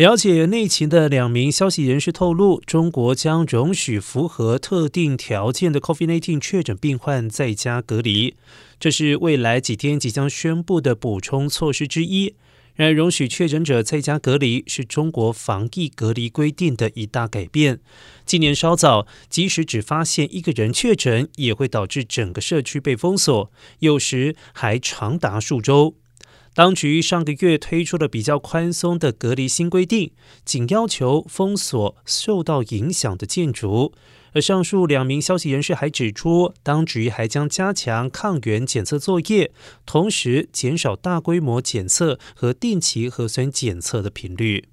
了解内情的两名消息人士透露，中国将容许符合特定条件的 COVID-19 确诊病患在家隔离，这是未来几天即将宣布的补充措施之一。然而，容许确诊者在家隔离是中国防疫隔离规定的一大改变。今年稍早，即使只发现一个人确诊，也会导致整个社区被封锁，有时还长达数周。当局上个月推出了比较宽松的隔离新规定，仅要求封锁受到影响的建筑。而上述两名消息人士还指出，当局还将加强抗原检测作业，同时减少大规模检测和定期核酸检测的频率。